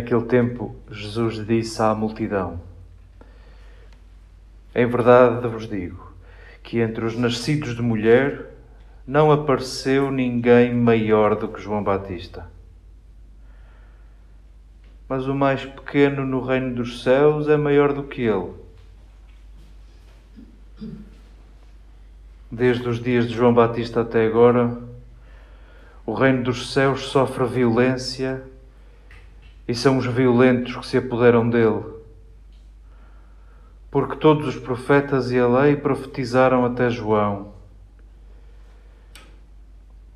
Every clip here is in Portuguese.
Naquele tempo, Jesus disse à multidão: Em verdade vos digo que entre os nascidos de mulher não apareceu ninguém maior do que João Batista. Mas o mais pequeno no reino dos céus é maior do que ele. Desde os dias de João Batista até agora, o reino dos céus sofre violência e são os violentos que se apoderam dele. Porque todos os profetas e a lei profetizaram até João.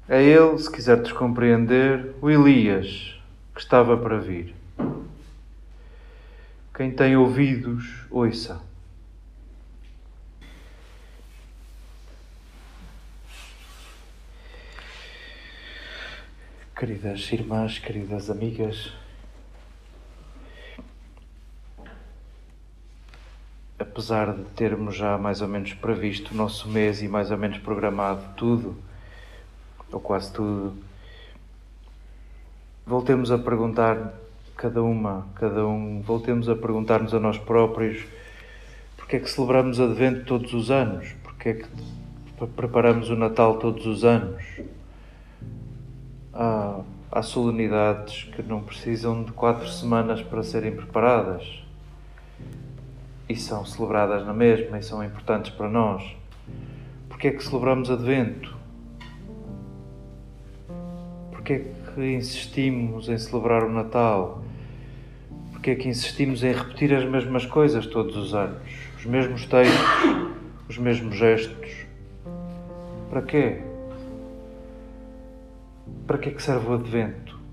É ele, se quiser descompreender, o Elias que estava para vir. Quem tem ouvidos, ouça. Queridas irmãs, queridas amigas, apesar de termos já mais ou menos previsto o nosso mês e mais ou menos programado tudo, ou quase tudo, voltemos a perguntar cada uma, cada um, voltemos a perguntar-nos a nós próprios porque é que celebramos Advento todos os anos, porque é que preparamos o Natal todos os anos. Há, há solenidades que não precisam de quatro semanas para serem preparadas e são celebradas na mesma e são importantes para nós. Porque é que celebramos Advento? Porque é que insistimos em celebrar o Natal? Porque é que insistimos em repetir as mesmas coisas todos os anos? Os mesmos textos, os mesmos gestos? Para quê? Para que é que serve o Advento?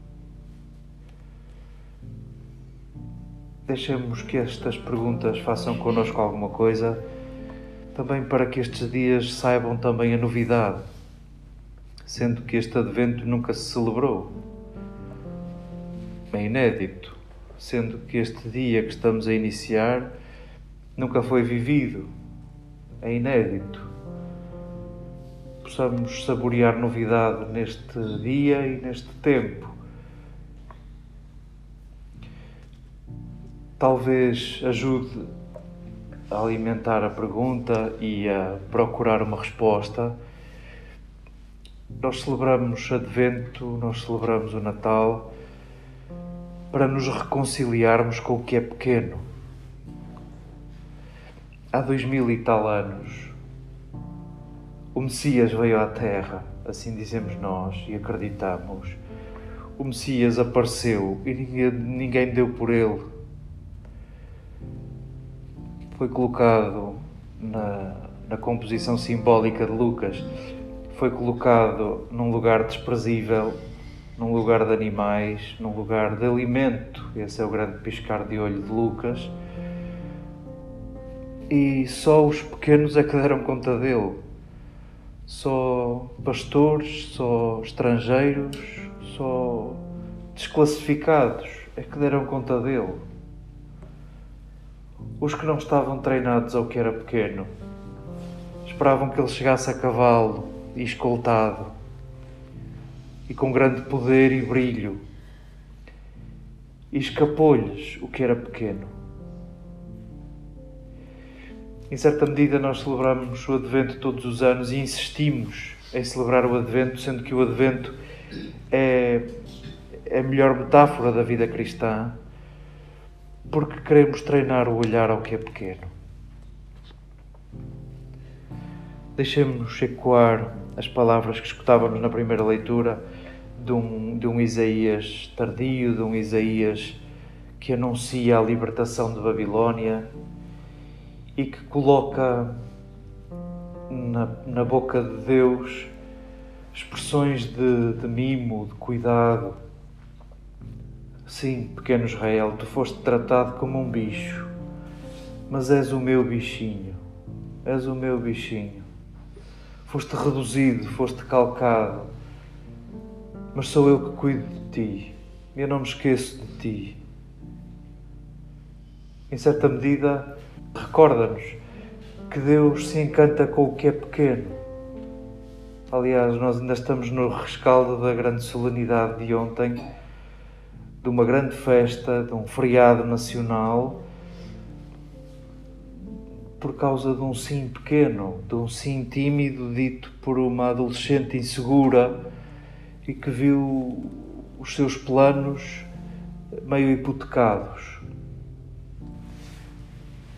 Deixemos que estas perguntas façam connosco alguma coisa, também para que estes dias saibam também a novidade, sendo que este advento nunca se celebrou. É inédito, sendo que este dia que estamos a iniciar nunca foi vivido. É inédito. Possamos saborear novidade neste dia e neste tempo talvez ajude a alimentar a pergunta e a procurar uma resposta. Nós celebramos Advento, nós celebramos o Natal para nos reconciliarmos com o que é pequeno. Há dois mil e tal anos, o Messias veio à Terra, assim dizemos nós e acreditamos. O Messias apareceu e ninguém, ninguém deu por ele foi colocado na, na composição simbólica de Lucas, foi colocado num lugar desprezível, num lugar de animais, num lugar de alimento. Esse é o grande piscar de olho de Lucas. E só os pequenos é que deram conta dele. Só pastores, só estrangeiros, só desclassificados é que deram conta dele os que não estavam treinados ao que era pequeno. Esperavam que ele chegasse a cavalo e escoltado, e com grande poder e brilho, e escapou-lhes o que era pequeno. Em certa medida, nós celebramos o Advento todos os anos e insistimos em celebrar o Advento, sendo que o Advento é, é a melhor metáfora da vida cristã porque queremos treinar o olhar ao que é pequeno. Deixemos ecoar as palavras que escutávamos na primeira leitura de um, de um Isaías tardio, de um Isaías que anuncia a libertação de Babilónia e que coloca na, na boca de Deus expressões de, de mimo, de cuidado, Sim, pequeno Israel, tu foste tratado como um bicho, mas és o meu bichinho, és o meu bichinho. Foste reduzido, foste calcado, mas sou eu que cuido de ti, eu não me esqueço de ti. Em certa medida, recorda-nos que Deus se encanta com o que é pequeno. Aliás, nós ainda estamos no rescaldo da grande solenidade de ontem de uma grande festa, de um feriado nacional, por causa de um sim pequeno, de um sim tímido dito por uma adolescente insegura e que viu os seus planos meio hipotecados.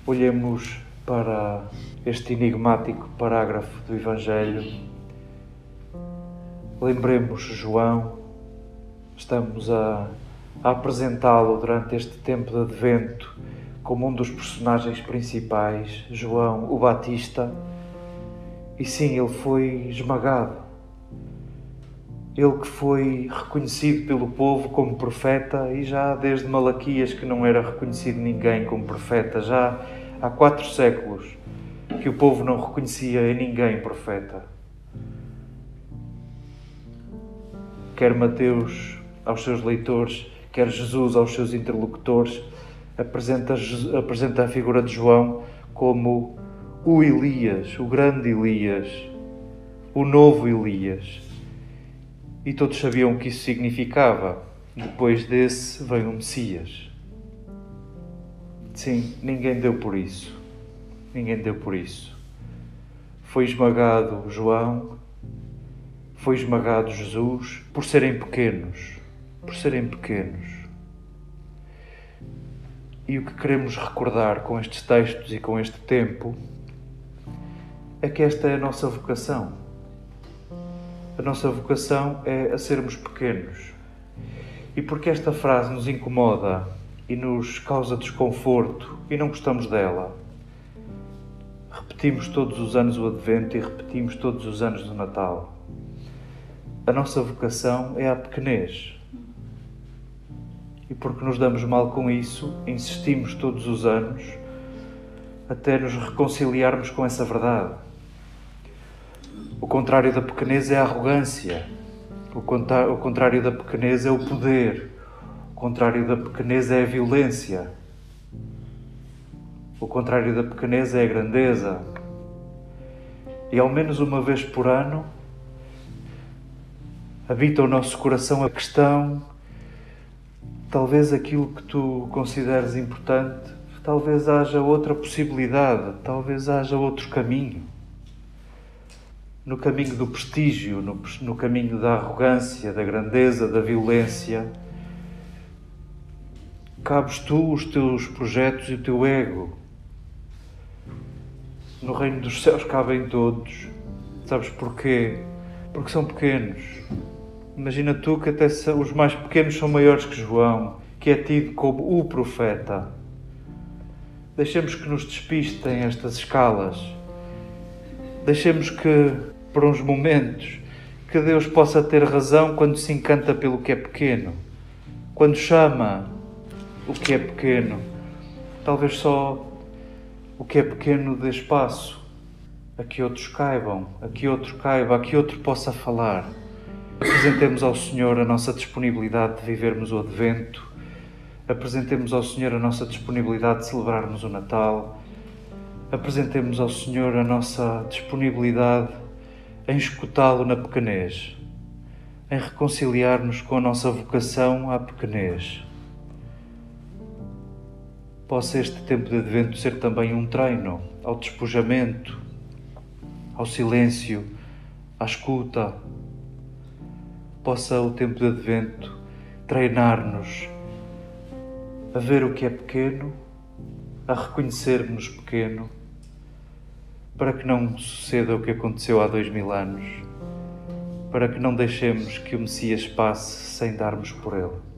Olhemos para este enigmático parágrafo do Evangelho. Lembremos João, estamos a, a apresentá-lo durante este tempo de advento como um dos personagens principais, João o Batista. E sim, ele foi esmagado. Ele que foi reconhecido pelo povo como profeta e já desde Malaquias que não era reconhecido ninguém como profeta, já há quatro séculos que o povo não reconhecia em ninguém profeta. Quer Mateus aos seus leitores, quer Jesus aos seus interlocutores, apresenta, apresenta a figura de João como o Elias, o grande Elias, o novo Elias. E todos sabiam o que isso significava. Depois desse vem o Messias. Sim, ninguém deu por isso. Ninguém deu por isso. Foi esmagado João, foi esmagado Jesus por serem pequenos, por serem pequenos. E o que queremos recordar com estes textos e com este tempo é que esta é a nossa vocação. A nossa vocação é a sermos pequenos. E porque esta frase nos incomoda e nos causa desconforto e não gostamos dela, repetimos todos os anos o Advento e repetimos todos os anos o Natal. A nossa vocação é a pequenez e porque nos damos mal com isso, insistimos todos os anos até nos reconciliarmos com essa verdade. O contrário da pequenez é a arrogância, o contrário da pequenez é o poder, o contrário da pequenez é a violência, o contrário da pequenez é a grandeza. E ao menos uma vez por ano habita o nosso coração a questão talvez aquilo que tu consideres importante, talvez haja outra possibilidade, talvez haja outro caminho. No caminho do prestígio, no, no caminho da arrogância, da grandeza, da violência, cabes tu os teus projetos e o teu ego. No reino dos céus cabem todos. Sabes porquê? Porque são pequenos Imagina tu que até os mais pequenos são maiores que João, que é tido como o profeta. Deixemos que nos despistem estas escalas. Deixemos que, por uns momentos, que Deus possa ter razão quando se encanta pelo que é pequeno, quando chama o que é pequeno. Talvez só o que é pequeno dê espaço a que outros caibam, a que outro caiba, a que outro possa falar. Apresentemos ao Senhor a nossa disponibilidade de vivermos o Advento, apresentemos ao Senhor a nossa disponibilidade de celebrarmos o Natal, apresentemos ao Senhor a nossa disponibilidade em escutá-lo na pequenez, em reconciliar-nos com a nossa vocação à pequenez. Possa este tempo de Advento ser também um treino ao despojamento, ao silêncio, à escuta, possa o tempo de advento treinar-nos a ver o que é pequeno, a reconhecermos pequeno, para que não suceda o que aconteceu há dois mil anos, para que não deixemos que o Messias passe sem darmos por ele.